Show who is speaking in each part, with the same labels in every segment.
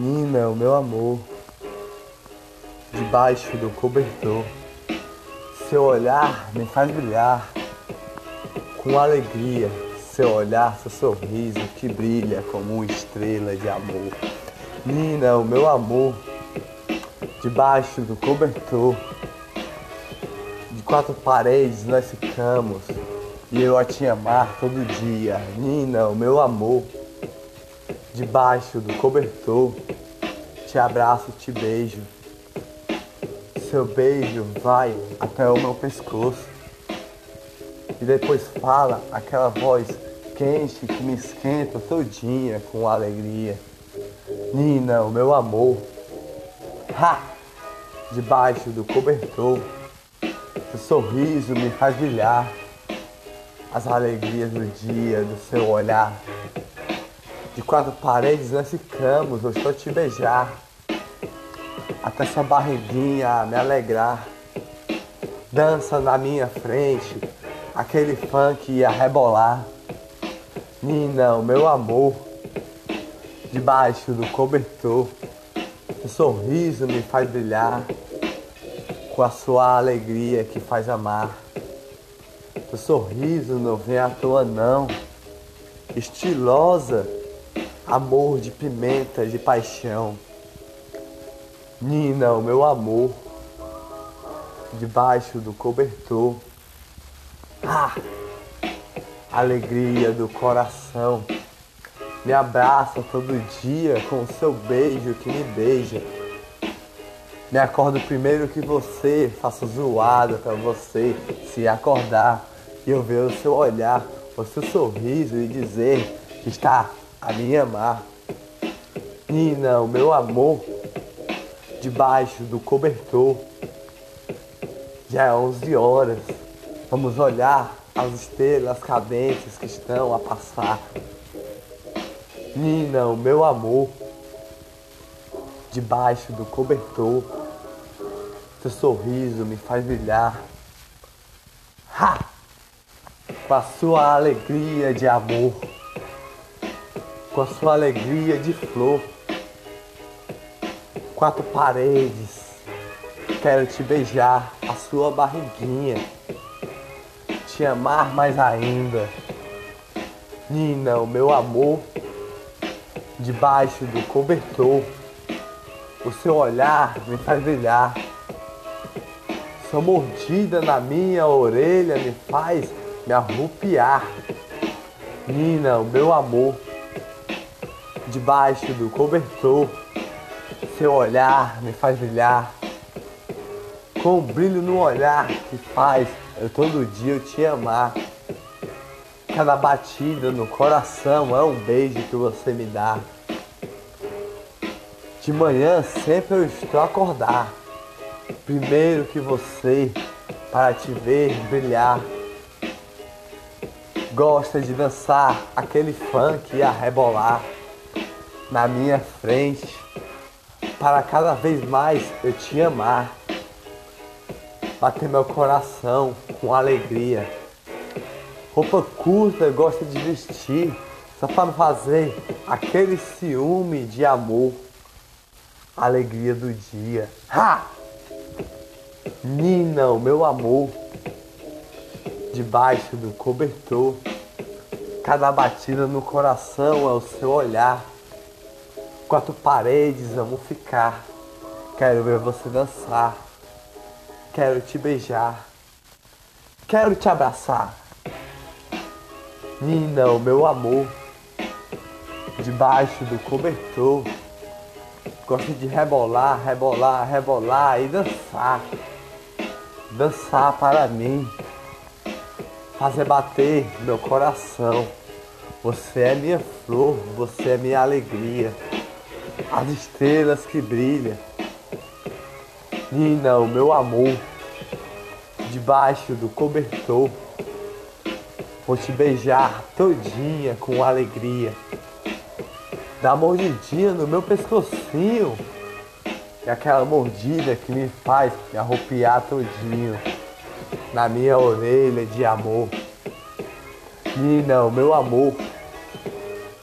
Speaker 1: Nina, o meu amor, debaixo do cobertor, seu olhar me faz brilhar com alegria. Seu olhar, seu sorriso que brilha como uma estrela de amor. Nina, o meu amor, debaixo do cobertor, de quatro paredes nós ficamos e eu a te amar todo dia. Nina, o meu amor debaixo do cobertor, te abraço, te beijo. Seu beijo vai até o meu pescoço e depois fala aquela voz quente que me esquenta todinha com alegria. Nina, o meu amor, ha! Debaixo do cobertor, seu sorriso me faz brilhar as alegrias do dia, do seu olhar. De quatro paredes nós ficamos, eu estou te beijar. Até sua barriguinha me alegrar. Dança na minha frente, aquele funk ia rebolar. Nina, o meu amor, debaixo do cobertor, o sorriso me faz brilhar com a sua alegria que faz amar. O sorriso não vem à toa não, estilosa amor de pimenta, de paixão. Nina, o meu amor, debaixo do cobertor. Ah, alegria do coração. Me abraça todo dia com o seu beijo que me beija. Me acordo primeiro que você, faço zoada para você se acordar e eu ver o seu olhar, o seu sorriso e dizer que está a me amar. Nina, o meu amor, debaixo do cobertor. Já é 11 horas. Vamos olhar as estrelas cadentes que estão a passar. Nina, o meu amor, debaixo do cobertor. Seu sorriso me faz brilhar. Ha! Com a sua alegria de amor com a sua alegria de flor. Quatro paredes, quero te beijar a sua barriguinha, te amar mais ainda. Nina, o meu amor, debaixo do cobertor, o seu olhar me faz brilhar. Sua mordida na minha orelha me faz me arrupiar. Nina, o meu amor debaixo do cobertor. Seu olhar me faz brilhar. Com um brilho no olhar que faz eu todo dia eu te amar. Cada batida no coração é um beijo que você me dá. De manhã sempre eu estou a acordar. Primeiro que você, para te ver brilhar. Gosta de dançar aquele funk e a rebolar na minha frente, para cada vez mais eu te amar, bater meu coração com alegria. Roupa curta eu gosto de vestir, só para fazer aquele ciúme de amor, alegria do dia. Ha! Nina, o meu amor, debaixo do cobertor, cada batida no coração é o seu olhar quatro paredes vamos ficar. Quero ver você dançar. Quero te beijar. Quero te abraçar. Nina, o meu amor, debaixo do cobertor. Gosto de rebolar, rebolar, rebolar e dançar. Dançar para mim. Fazer bater meu coração. Você é minha flor, você é minha alegria as estrelas que brilham. Nina, o meu amor, debaixo do cobertor, vou te beijar todinha com alegria. Dá mordidinha no meu pescocinho, e aquela mordida que me faz me arrupiar todinho na minha orelha de amor. Nina, o meu amor,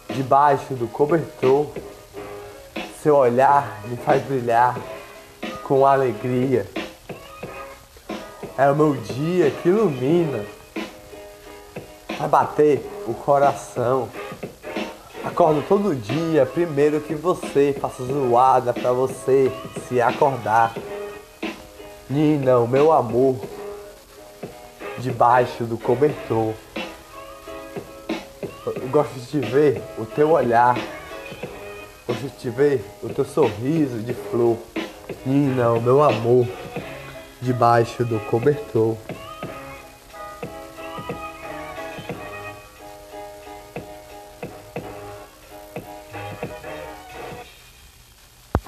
Speaker 1: debaixo do cobertor Seu olhar me faz brilhar com alegria. É o meu dia que ilumina. Vai bater o coração. Acordo todo dia, primeiro que você, faço zoada pra você se acordar. Nina, o meu amor, debaixo do cobertor. Eu gosto de ver, o teu olhar. Ver, o teu sorriso de flor. Nina, o meu amor, debaixo do cobertor.